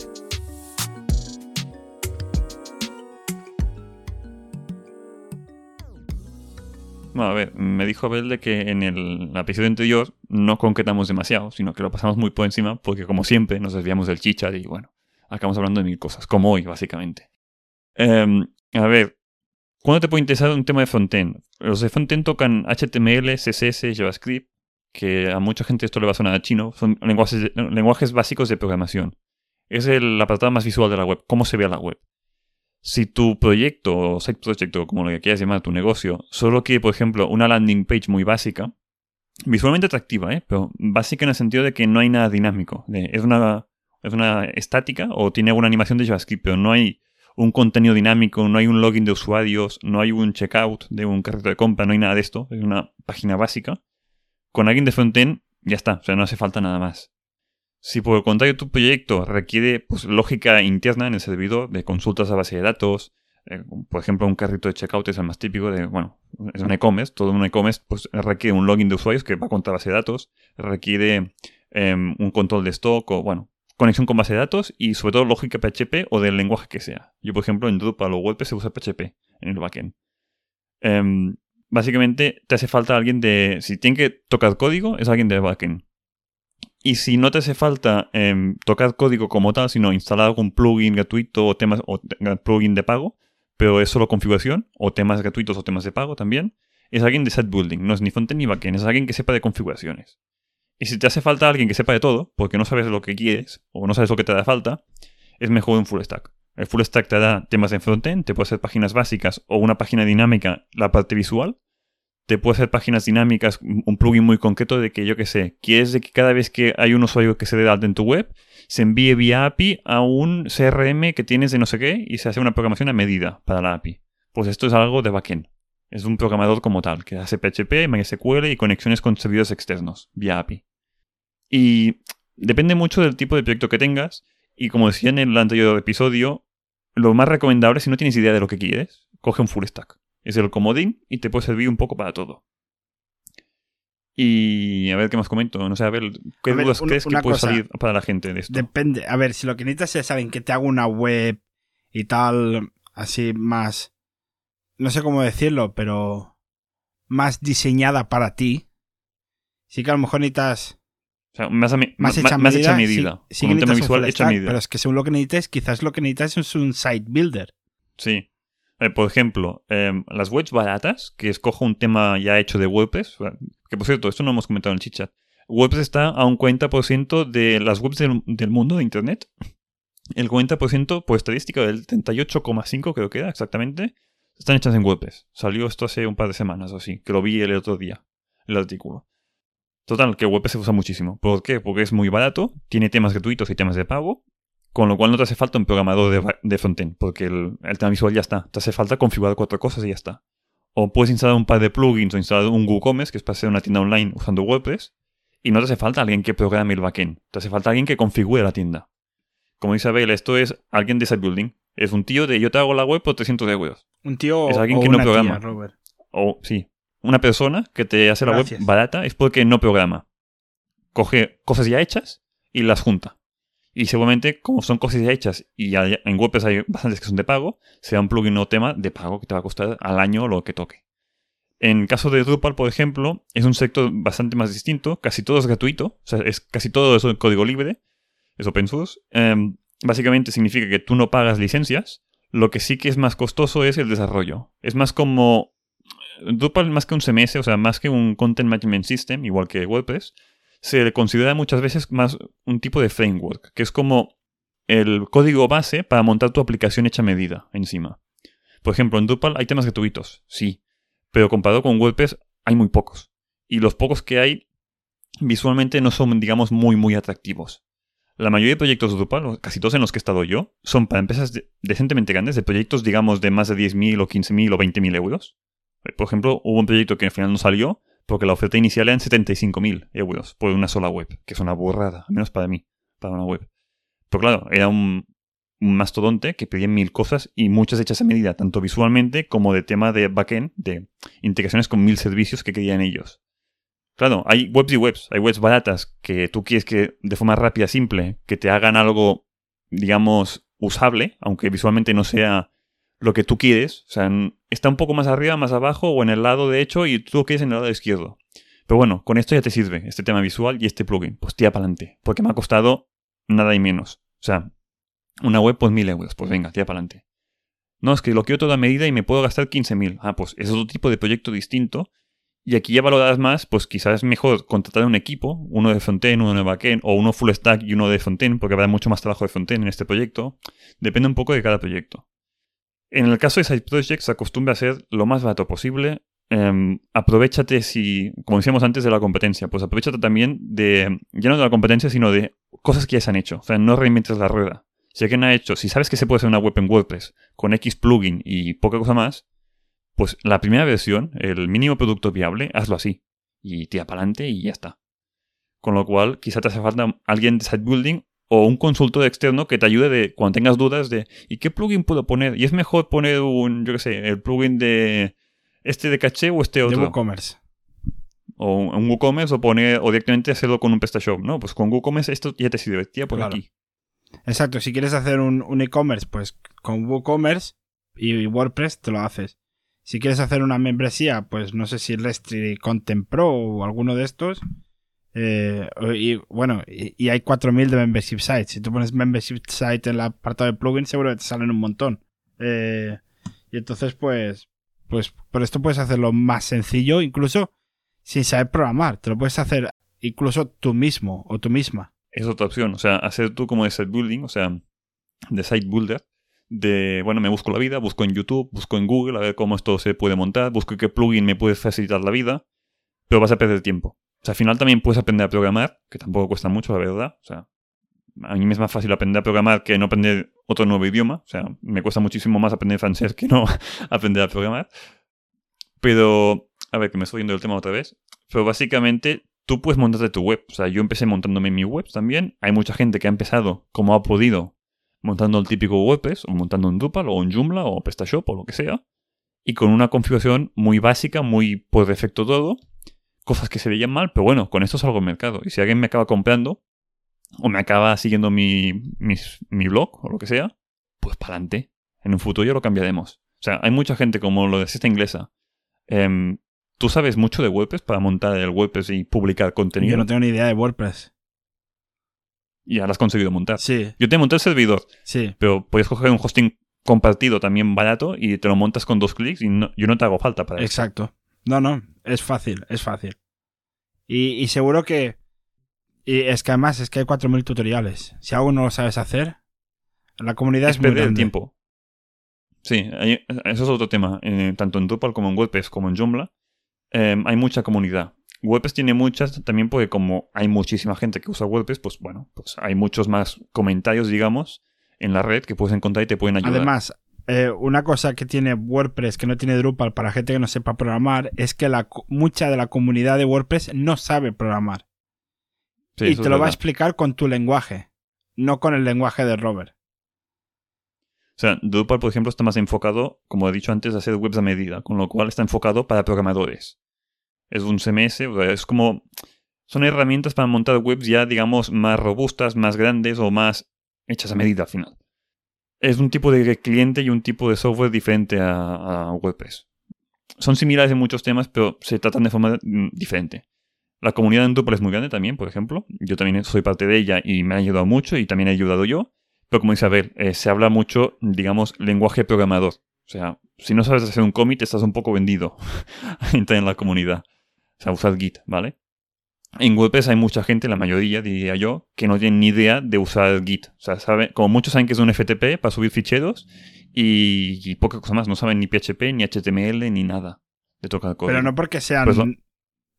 A ver, me dijo Abel de que en el episodio anterior no concretamos demasiado, sino que lo pasamos muy por encima, porque como siempre nos desviamos del chicha y bueno, acabamos hablando de mil cosas, como hoy, básicamente. Em, a ver, ¿cuándo te puede interesar un tema de frontend? Los de frontend tocan HTML, CSS, JavaScript, que a mucha gente esto le va a sonar a chino, son lenguajes, básicos de programación. Es el apartado más visual de la web, cómo se ve la web. Si tu proyecto o site project o como lo quieras llamar tu negocio solo quiere, por ejemplo, una landing page muy básica, visualmente atractiva, ¿eh? pero básica en el sentido de que no hay nada dinámico. es, una, es una estática o tiene alguna animación de JavaScript, pero no hay un contenido dinámico, no hay un login de usuarios, no hay un checkout de un carrito de compra, no hay nada de esto. Es una página básica. Con alguien de frontend ya está, o sea, no hace falta nada más. Si por el contrario tu proyecto requiere pues, lógica interna en el servidor de consultas a base de datos, eh, por ejemplo, un carrito de checkout es el más típico de, bueno, es un e-commerce, todo un e-commerce pues, requiere un login de usuarios que va contra base de datos, requiere em, un control de stock o, bueno, conexión con base de datos y sobre todo lógica PHP o del lenguaje que sea. Yo, por ejemplo, en Drupal o WordPress se usa PHP en el backend. Em, básicamente te hace falta alguien de, si tiene que tocar código, es alguien de backend. Y si no te hace falta em, tocar código como tal, sino instalar algún plugin gratuito o temas o plugin de pago, pero es solo configuración, o temas gratuitos o temas de pago también, es alguien de set building, no es ni frontend ni backend, es alguien que sepa de configuraciones. Y si te hace falta alguien que sepa de todo, porque no sabes lo que quieres o no sabes lo que te da falta, es mejor un full stack. El full stack te da temas de frontend, te puede hacer páginas básicas o una página dinámica, la parte visual, te puede hacer páginas dinámicas, un plugin muy concreto de que yo que sé, quieres de que cada vez que hay un usuario que se dé en tu web, se envíe vía API a un CRM que tienes de no sé qué y se hace una programación a medida para la API. Pues esto es algo de backend. Es un programador como tal, que hace PHP, MySQL y conexiones con servidores externos vía API. Y depende mucho del tipo de proyecto que tengas. Y como decía en el anterior episodio, lo más recomendable, si no tienes idea de lo que quieres, coge un full stack es el comodín y te puede servir un poco para todo. Y a ver qué más comento. No sé, a ver, ¿qué dudas crees que puede salir para la gente de esto? Depende. A ver, si lo que necesitas es, saben, que te hago una web y tal, así más. No sé cómo decirlo, pero. Más diseñada para ti. Sí que a lo mejor necesitas. O sea, más, más, hecha, más hecha medida. Sí, un tema visual hecha medida. Pero es que según lo que necesites, quizás lo que necesitas es un site builder. Sí. Eh, por ejemplo, em, las webs baratas, que escojo un tema ya hecho de WordPress, que por cierto, esto no hemos comentado en el chichat. WordPress está a un 40% de las webs del, mundo de Internet. El 40% por estadística del 38,5 creo que era exactamente, están hechas en WordPress. Salió esto hace un par de semanas o así, que lo vi el otro día, el artículo. Total, que WordPress se usa muchísimo. ¿Por qué? Porque es muy barato, tiene temas gratuitos y temas de pago, con lo cual no te hace falta un programador de, de frontend, porque el, tema visual ya está. Te hace falta configurar cuatro cosas y ya está. O puedes instalar un par de plugins o instalar un WooCommerce, que es para hacer una tienda online usando WordPress, y no te hace falta alguien que programe el backend. Te hace falta alguien que configure la tienda. Como dice Abel, esto es alguien de site building. Es un tío de yo te hago la web por 300 euros. Un tío es alguien o que no programa. O sí, una persona que te hace la web barata es porque no programa. Coge cosas ya hechas y las junta. Y seguramente, como son cosas ya hechas y en WordPress hay bastantes que son de pago, sea un plugin o tema de pago que te va a costar al año lo que toque. En caso de Drupal, por ejemplo, es un sector bastante más distinto. Casi todo es gratuito. O sea, es, casi todo es código libre. Es open source. Em, básicamente significa que tú no pagas licencias. Lo que sí que es más costoso es el desarrollo. Es más como... Drupal más que un CMS, o sea, más que un Content Management System, igual que WordPress, se le considera muchas veces más un tipo de framework, que es como el código base para montar tu aplicación hecha medida encima. Por ejemplo, en Drupal hay temas gratuitos, sí, pero comparado con WordPress hay muy pocos. Y los pocos que hay visualmente no son, digamos, muy, muy atractivos. La mayoría de proyectos de Drupal, casi todos en los que he estado yo, son para empresas decentemente grandes, de proyectos, digamos, de más de 10.000 o 15.000 o 20.000 euros. Por ejemplo, hubo un proyecto que al final no salió, porque la oferta inicial eran 75.000 euros por una sola web, que es una burrada, al menos para mí, para una web. Pero claro, era un, un mastodonte que pedía mil cosas y muchas hechas a medida, tanto visualmente como de tema de backend, de integraciones con mil servicios que querían ellos. Claro, hay webs y webs, hay webs baratas que tú quieres que de forma rápida, simple, que te hagan algo, digamos, usable, aunque visualmente no sea lo que tú quieres. O sea, está un poco más arriba, más abajo o en el lado de hecho y tú lo quieres en el lado izquierdo. Pero bueno, con esto ya te sirve este tema visual y este plugin. Pues tía para adelante. Porque me ha costado nada y menos. O sea, una web, pues mil euros. Pues venga, tía para adelante. No, es que lo quiero toda medida y me puedo gastar 15.000. Ah, pues es otro tipo de proyecto distinto. Y aquí ya valoras más, pues quizás es mejor contratar un equipo, uno de frontend, uno de backend, o uno full stack y uno de frontend, porque habrá mucho más trabajo de frontend en este proyecto. Depende un poco de cada proyecto. En el caso de Side Projects, acostumbra a ser lo más barato posible. Um, aprovechate si, como decíamos antes de la competencia, pues aprovechate también de, ya no de la competencia, sino de cosas que ya se han hecho. O sea, no reinventes la rueda. Si alguien ha hecho, si sabes que se puede hacer una web en WordPress con X plugin y poca cosa más, pues la primera versión, el mínimo producto viable, hazlo así. Y tira para adelante y ya está. Con lo cual, quizá te hace falta alguien de site building o un consultor externo que te ayude de cuando tengas dudas de ¿y qué plugin puedo poner? Y es mejor poner un, yo qué sé, el plugin de este de caché o este otro. De WooCommerce. O un WooCommerce o poner o directamente hacerlo con un PrestaShop, ¿no? Pues con WooCommerce esto ya te sirve, tía por aquí. Exacto, si quieres hacer un, e-commerce, pues con WooCommerce y WordPress te lo haces. Si quieres hacer una membresía, pues no sé si Restri Content Pro o alguno de estos. Eh, y bueno, y, hay 4000 de membership sites. Si tú pones membership site en el apartado de plugins, seguro que te salen un montón. Eh, y entonces, pues, pues por esto puedes hacerlo más sencillo, incluso sin saber programar. Te lo puedes hacer incluso tú mismo o tú misma es otra opción. O sea, hacer tú como de site building, o sea, de site builder. De, bueno, me busco la vida, busco en YouTube, busco en Google a ver cómo esto se puede montar, busco qué plugin me puede facilitar la vida, pero vas a perder tiempo. O sea, al final también puedes aprender a programar, que tampoco cuesta mucho, la verdad. O sea, a mí me es más fácil aprender a programar que no aprender otro nuevo idioma. O sea, me cuesta muchísimo más aprender francés que no aprender a programar. Pero, a ver, que me estoy yendo del tema otra vez. Pero básicamente tú puedes montarte tu web. O sea, yo empecé montándome mi web también. Hay mucha gente que ha empezado como ha podido montando el típico WordPress o montando un Drupal o un Joomla o PrestaShop o lo que sea. Y con una configuración muy básica, muy por defecto todo. Cosas que se veían mal, pero bueno, con esto salgo al mercado. Y si alguien me acaba comprando o me acaba siguiendo mi, mi, blog o lo que sea, pues para adelante. En un futuro ya lo cambiaremos. O sea, hay mucha gente como lo de esta inglesa. Em, ¿Tú sabes mucho de WordPress para montar el WordPress y publicar contenido? Yo no tengo ni idea de WordPress. Y ahora has conseguido montar. Sí. Yo te monté el servidor. Sí. Pero puedes coger un hosting compartido también barato y te lo montas con dos clics y yo no te hago falta para eso. Exacto. No, no. Es fácil, es fácil. Y, seguro que... Y es que además es que hay 4.000 tutoriales. Si algo no lo sabes hacer, la comunidad es, muy perder el tiempo. Sí, eso es otro tema. Eh, tanto en Drupal como en WordPress como en Joomla Em, hay mucha comunidad. WordPress tiene muchas, también porque como hay muchísima gente que usa WordPress, pues bueno, pues hay muchos más comentarios, digamos, en la red que puedes encontrar y te pueden ayudar. Además, eh, una cosa que tiene WordPress que no tiene Drupal para gente que no sepa programar es que la, mucha de la comunidad de WordPress no sabe programar. y te lo va a explicar con tu lenguaje, no con el lenguaje de Robert. O sea, Drupal, por ejemplo, está más enfocado, como he dicho antes, a hacer webs a medida, con lo cual está enfocado para programadores. Es un CMS, es como... Son herramientas para montar webs ya, digamos, más robustas, más grandes o más hechas a medida al final. Es un tipo de cliente y un tipo de software diferente a, WordPress. Son similares en muchos temas, pero se tratan de forma mm, diferente. La comunidad en Drupal es muy grande también, por ejemplo. Yo también soy parte de ella y me ha ayudado mucho y también he ayudado yo. Pero como dice Abel, eh, se habla mucho, digamos, lenguaje programador. O sea, si no sabes hacer un commit, estás un poco vendido en la comunidad. O sea, usar Git, ¿vale? En WordPress hay mucha gente, la mayoría diría yo, que no tiene ni idea de usar Git. O sea, sabe, como muchos saben que es un FTP para subir ficheros y, y poca cosa más. No saben ni PHP, ni HTML, ni nada de tocar código. Pero no porque sean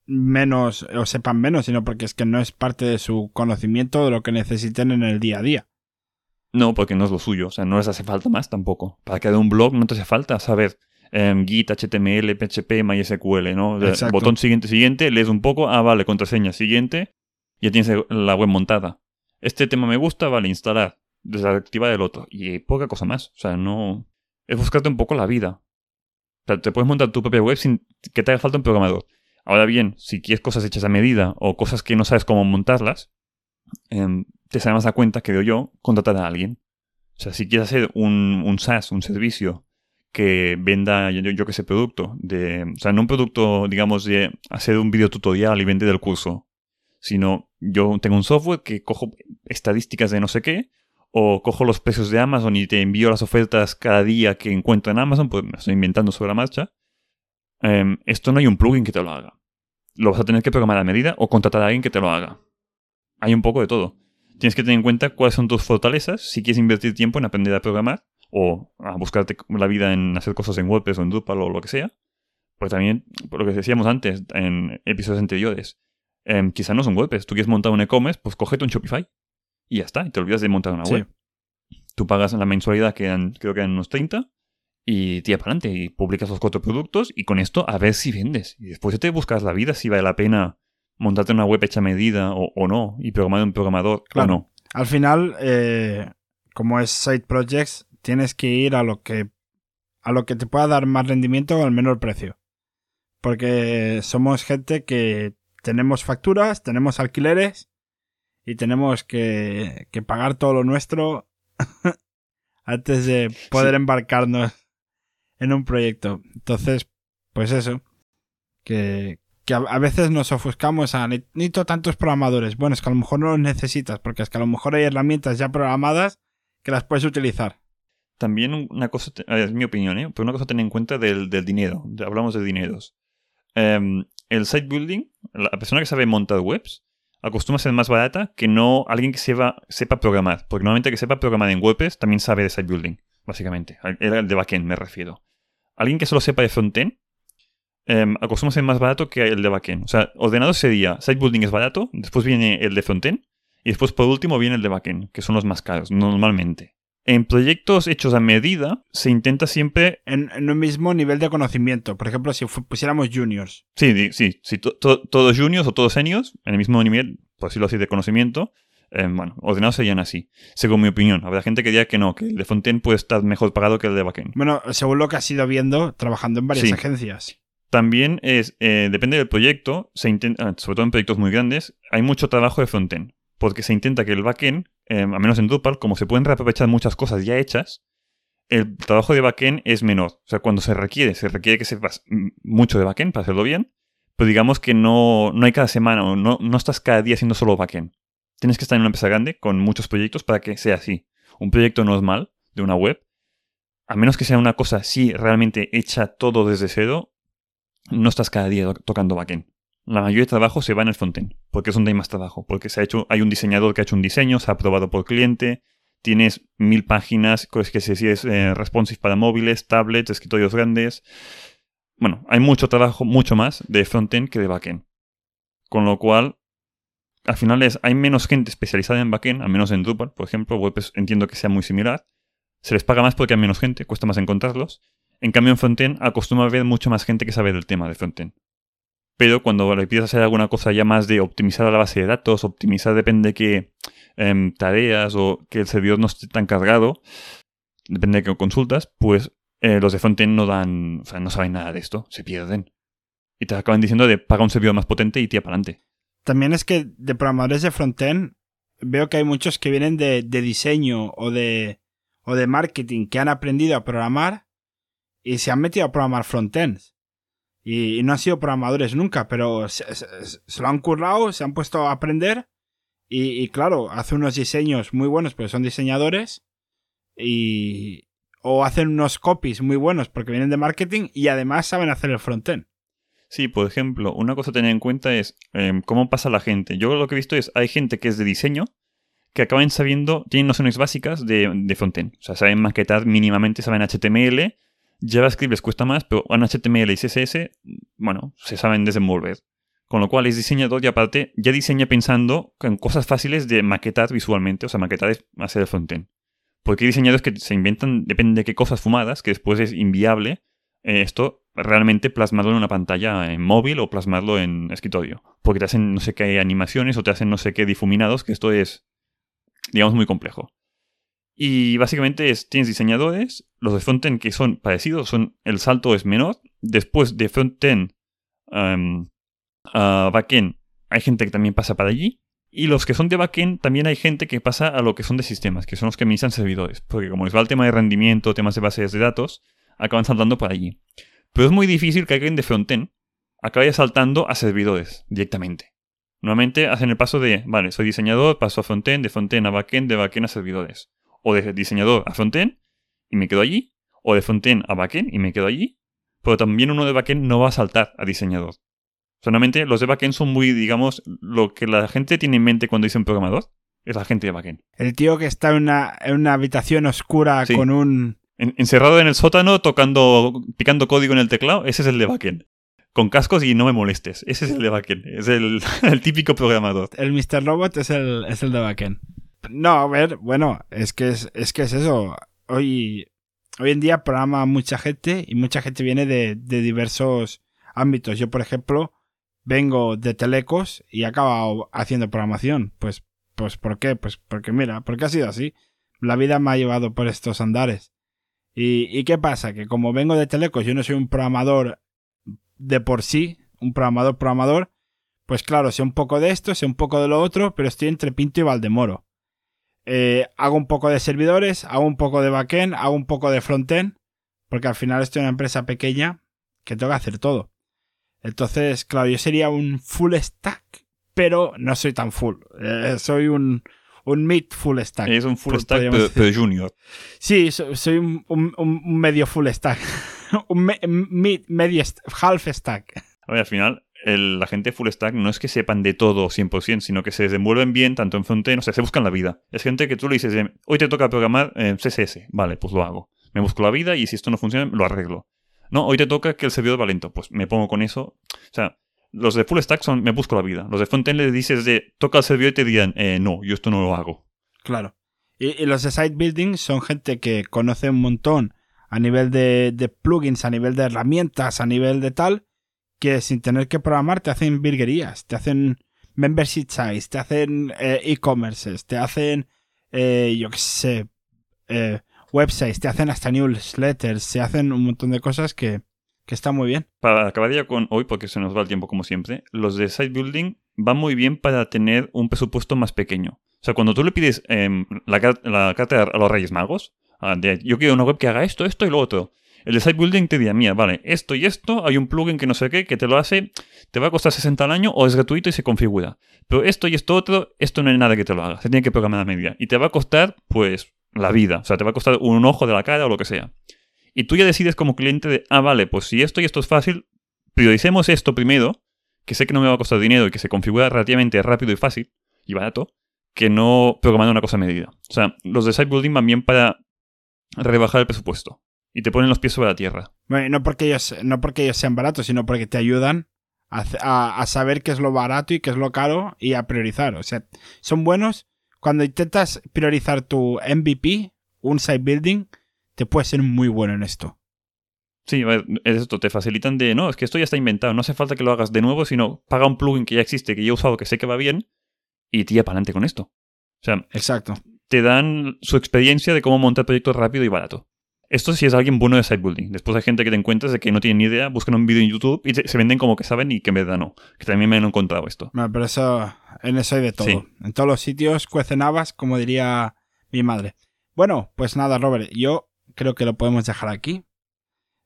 menos o sepan menos, sino porque es que no es parte de su conocimiento de lo que necesiten en el día a día. No, porque no es lo suyo. O sea, no les hace falta más tampoco. Para crear un blog no te hace falta saber em, Git, HTML, PHP, MySQL, ¿no? O sea, Exacto. botón siguiente, siguiente, lees un poco, ah, vale, contraseña, siguiente, ya tienes la web montada. Este tema me gusta, vale, instalar, desactivar el otro. Y poca cosa más. O sea, no... Es buscarte un poco la vida. O sea, te puedes montar tu propia web sin que te haga falta un programador. Ahora bien, si quieres cosas hechas a medida o cosas que no sabes cómo montarlas, em, te sale más a cuenta, creo yo, contratar a alguien. O sea, si quieres hacer un, un SaaS, un servicio que venda, yo, que sé, producto, de, o sea, no un producto, digamos, de hacer un video tutorial y vender el curso, sino yo tengo un software que cojo estadísticas de no sé qué, o cojo los precios de Amazon y te envío las ofertas cada día que encuentro en Amazon, pues me estoy inventando sobre la marcha. Em, esto no hay un plugin que te lo haga. Lo vas a tener que programar a medida o contratar a alguien que te lo haga. Hay un poco de todo. Tienes que tener en cuenta cuáles son tus fortalezas si quieres invertir tiempo en aprender a programar o a buscarte la vida en hacer cosas en WordPress o en Drupal o lo que sea. Porque también, por lo que decíamos antes en episodios anteriores, em, quizá no son WordPress. Tú quieres montar un e-commerce, pues cógete un Shopify y ya está. Y te olvidas de montar una Sí. web. Tú pagas la mensualidad que eran, creo que eran unos 30 y tira para adelante y publicas los cuatro productos y con esto a ver si vendes. Y después te buscas la vida si vale la pena montarte una web hecha a medida o, o no y programar un programador Claro. o no. Al final, eh, como es side projects, tienes que ir a lo que a lo que te pueda dar más rendimiento al menor precio. Porque somos gente que tenemos facturas, tenemos alquileres y tenemos que, que pagar todo lo nuestro antes de poder Sí. embarcarnos en un proyecto. Entonces, pues eso, que, que a, veces nos ofuscamos a "Ne- necesito tantos programadores. Bueno, es que a lo mejor no los necesitas, porque es que a lo mejor hay herramientas ya programadas que las puedes utilizar. También un- una cosa, es mi opinión, ¿eh? pero una cosa a tener en cuenta del, dinero. hablamos de dineros. Em, el site building, la persona que sabe montar webs, acostumbra ser más barata que no alguien que sepa, sepa programar. Porque normalmente que sepa programar en WordPress también sabe de site building, básicamente. Era el de backend, me refiero. Alguien que solo sepa de frontend em, acostumbra ser más barato que el de backend. O sea, ordenado sería site building es barato, después viene el de frontend y después por último viene el de backend, que son los más caros, normalmente. En proyectos hechos a medida se intenta siempre En, en un mismo nivel de conocimiento. Por ejemplo, si pusiéramos juniors. Sí, sí, sí to- to- todos juniors o todos seniors, en el mismo nivel, por decirlo así, de conocimiento, eh, bueno, ordenados serían así, según mi opinión. Habrá gente que diga que no, que el de frontend puede estar mejor pagado que el de backend. Bueno, según lo que has ido viendo trabajando en varias Sí. agencias. También es, eh, depende del proyecto, se intenta, ah, sobre todo en proyectos muy grandes, hay mucho trabajo de frontend, porque se intenta que el backend, eh, al menos en Drupal, como se pueden reaprovechar muchas cosas ya hechas, el trabajo de backend es menor. O sea, cuando se requiere, se requiere que sepas mucho de backend para hacerlo bien, pero digamos que no, no hay cada semana o no, no estás cada día haciendo solo backend. Tienes que estar en una empresa grande con muchos proyectos para que sea así. Un proyecto normal de una web, a menos que sea una cosa así realmente hecha todo desde cero, no estás cada día to- tocando backend. La mayoría de trabajo se va en el frontend, porque es donde hay más trabajo, porque se ha hecho, hay un diseñador que ha hecho un diseño, se ha aprobado por cliente, tienes mil páginas, cosas que si es eh, responsive para móviles, tablets, escritorios grandes. Bueno, hay mucho trabajo, mucho más de frontend que de backend. Con lo cual, al final es, hay menos gente especializada en backend, al menos en Drupal, por ejemplo, WordPress entiendo que sea muy similar. Se les paga más porque hay menos gente, cuesta más encontrarlos. En cambio, en frontend acostumbra a haber mucho más gente que sabe del tema de frontend. Pero cuando le pides hacer alguna cosa ya más de optimizar la base de datos, optimizar depende de qué em, tareas o que el servidor no esté tan cargado, depende de qué consultas, pues eh, los de frontend no dan, o sea, no saben nada de esto, se pierden. Y te acaban diciendo de paga un servidor más potente y tira para adelante. También es que de programadores de frontend veo que hay muchos que vienen de, de diseño o de, o de marketing que han aprendido a programar y se han metido a programar frontends. Y, no han sido programadores nunca, pero se, lo han currado, se han puesto a aprender y, y claro, hace unos diseños muy buenos porque son diseñadores y o hacen unos copies muy buenos porque vienen de marketing y además saben hacer el frontend. Sí, por ejemplo, una cosa a tener en cuenta es em, cómo pasa la gente. Yo lo que he visto es, hay gente que es de diseño que acaban sabiendo, tienen nociones básicas de, de frontend. O sea, saben maquetar mínimamente, saben HTML, JavaScript les cuesta más, pero en HTML y CSS, bueno, se saben desenvolver. Con lo cual es diseñador y aparte ya diseña pensando en cosas fáciles de maquetar visualmente, o sea, maquetar es hacer el frontend. Porque hay diseñadores que se inventan, depende de qué cosas fumadas, que después es inviable eh, esto realmente plasmarlo en una pantalla en móvil o plasmarlo en escritorio. Porque te hacen no sé qué animaciones o te hacen no sé qué difuminados, que esto es, digamos, muy complejo. Y básicamente es, tienes diseñadores, los de frontend que son parecidos, son el salto es menor. Después de frontend um, a backend hay gente que también pasa para allí. Y los que son de backend también hay gente que pasa a lo que son de sistemas, que son los que administran servidores. Porque como les va el tema de rendimiento, temas de bases de datos, acaban saltando por allí. Pero es muy difícil que alguien de frontend acabe saltando a servidores directamente. Normalmente hacen el paso de, vale, soy diseñador, paso a frontend, de frontend a backend, de backend a servidores o de diseñador a frontend y me quedo allí, o de frontend a backend y me quedo allí, pero también uno de backend no va a saltar a diseñador. Solamente los de backend son muy, digamos, lo que la gente tiene en mente cuando dice un programador, es la gente de backend. El tío que está en una, en una habitación oscura con un... encerrado en el sótano, tocando, picando código en el teclado, ese es el de backend. Con cascos y no me molestes. Ese es el de backend. Es el, el típico programador. El Mr. Robot es el, es el de backend. No, a ver, bueno, es que es, es que es eso. Hoy, hoy en día programa mucha gente y mucha gente viene de, de diversos ámbitos. Yo, por ejemplo, vengo de Telecos y he acabado haciendo programación. Pues, pues, ¿por qué? Pues porque mira, porque ha sido así. La vida me ha llevado por estos andares. ¿Y, y qué pasa? Que como vengo de Telecos, yo no soy un programador de por sí, un programador programador, pues claro, sé un poco de esto, sé un poco de lo otro, pero estoy entre Pinto y Valdemoro. Eh, hago un poco de servidores, hago un poco de backend, hago un poco de frontend, porque al final estoy en una empresa pequeña que tengo que hacer todo. Entonces, claro, yo sería un full stack, pero no soy tan full. Eh, soy un, un mid full stack. Es un full stack, pero, junior. Sí, soy un, medio full stack. un mid, medio, half stack. A ver, al final, la gente full stack no es que sepan de todo 100%, sino que se desenvuelven bien tanto en frontend, o sea, se buscan la vida. Es gente que tú le dices, hoy te toca programar en CSS, vale, pues lo hago. Me busco la vida y si esto no funciona, lo arreglo. No, hoy te toca que el servidor va lento, pues me pongo con eso. O sea, los de full stack son, me busco la vida. Los de frontend le dices de, toca el servidor y te dirán, eh, no, yo esto no lo hago. Claro. Y, los de site building son gente que conoce un montón a nivel de plugins, a nivel de herramientas, a nivel de tal, que sin tener que programar te hacen virguerías, te hacen membership sites, te hacen eh, e-commerces, te hacen, eh, yo qué sé, eh, websites, te hacen hasta newsletters, se hacen un montón de cosas que, que está muy bien. Para acabar ya con hoy, porque se nos va el tiempo como siempre, los de site building van muy bien para tener un presupuesto más pequeño. O sea, cuando tú le pides em, la, la, carta a los Reyes Magos, ah, yo quiero una web que haga esto, esto y lo otro, el de site building te dirá, mira, vale, esto y esto, hay un plugin que no sé qué, que te lo hace, te va a costar 60 al año o es gratuito y se configura. Pero esto y esto otro, esto no hay nada que te lo haga, se tiene que programar a medida. Y te va a costar, pues, la vida, o sea, te va a costar un ojo de la cara o lo que sea. Y tú ya decides como cliente de, ah, vale, pues si esto y esto es fácil, prioricemos esto primero, que sé que no me va a costar dinero y que se configura relativamente rápido y fácil y barato, que no programando una cosa a medida. O sea, los de site building van bien para rebajar el presupuesto y te ponen los pies sobre la tierra. no porque ellos, no porque ellos sean baratos, sino porque te ayudan a, saber qué es lo barato y qué es lo caro y a priorizar. O sea, son buenos. Cuando intentas priorizar tu MVP, un site building, te puede ser muy bueno en esto. Sí, es esto, te facilitan de, no, es que esto ya está inventado, no hace falta que lo hagas de nuevo, sino paga un plugin que ya existe, que ya he usado, que sé que va bien, y tira para adelante con esto. O sea, Exacto. te dan su experiencia de cómo montar proyectos rápido y barato. Esto sí es alguien bueno de site building. Después hay gente que te encuentras de que no tienen ni idea, buscan un vídeo en YouTube y se venden como que saben y que en verdad no. Que también me han encontrado esto. Bueno, pero eso, en eso hay de todo. En todos los sitios cuecen habas, como diría mi madre. Bueno, pues nada, Robert, yo creo que lo podemos dejar aquí.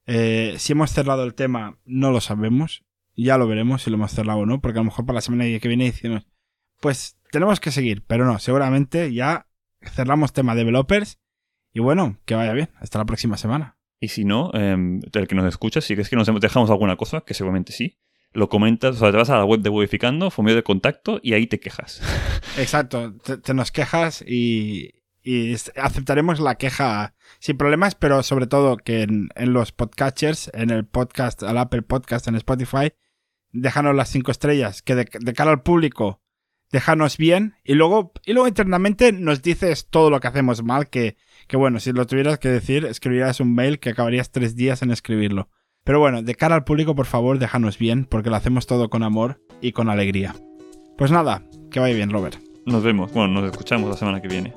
Eh, si hemos cerrado el tema, no lo sabemos. Ya lo veremos si lo hemos cerrado o no, porque a lo mejor para la semana que viene decimos, pues tenemos que seguir, pero no, seguramente ya cerramos tema developers y bueno, que vaya bien. Hasta la próxima semana. Y si no, eh, el que nos escucha, si es que nos dejamos alguna cosa, que seguramente sí, lo comentas, o sea, te vas a la web de Wodificando, formulario de contacto y ahí te quejas. Exacto, te, nos quejas y, y, aceptaremos la queja sin problemas, pero sobre todo que en, los podcatchers, en el podcast, al Apple Podcast, en Spotify, déjanos las cinco estrellas, que de, de cara al público déjanos bien y luego, y luego internamente nos dices todo lo que hacemos mal, que, que bueno, si lo tuvieras que decir, escribirás un mail que acabarías tres días en escribirlo. Pero bueno, de cara al público, por favor, déjanos bien, porque lo hacemos todo con amor y con alegría. Pues nada, que vaya bien, Robert. Nos vemos, bueno, nos escuchamos la semana que viene.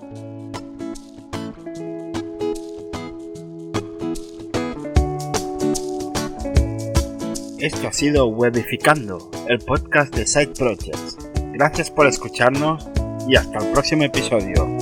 Esto ha sido Webificando, el podcast de Side Projects. Gracias por escucharnos y hasta el próximo episodio.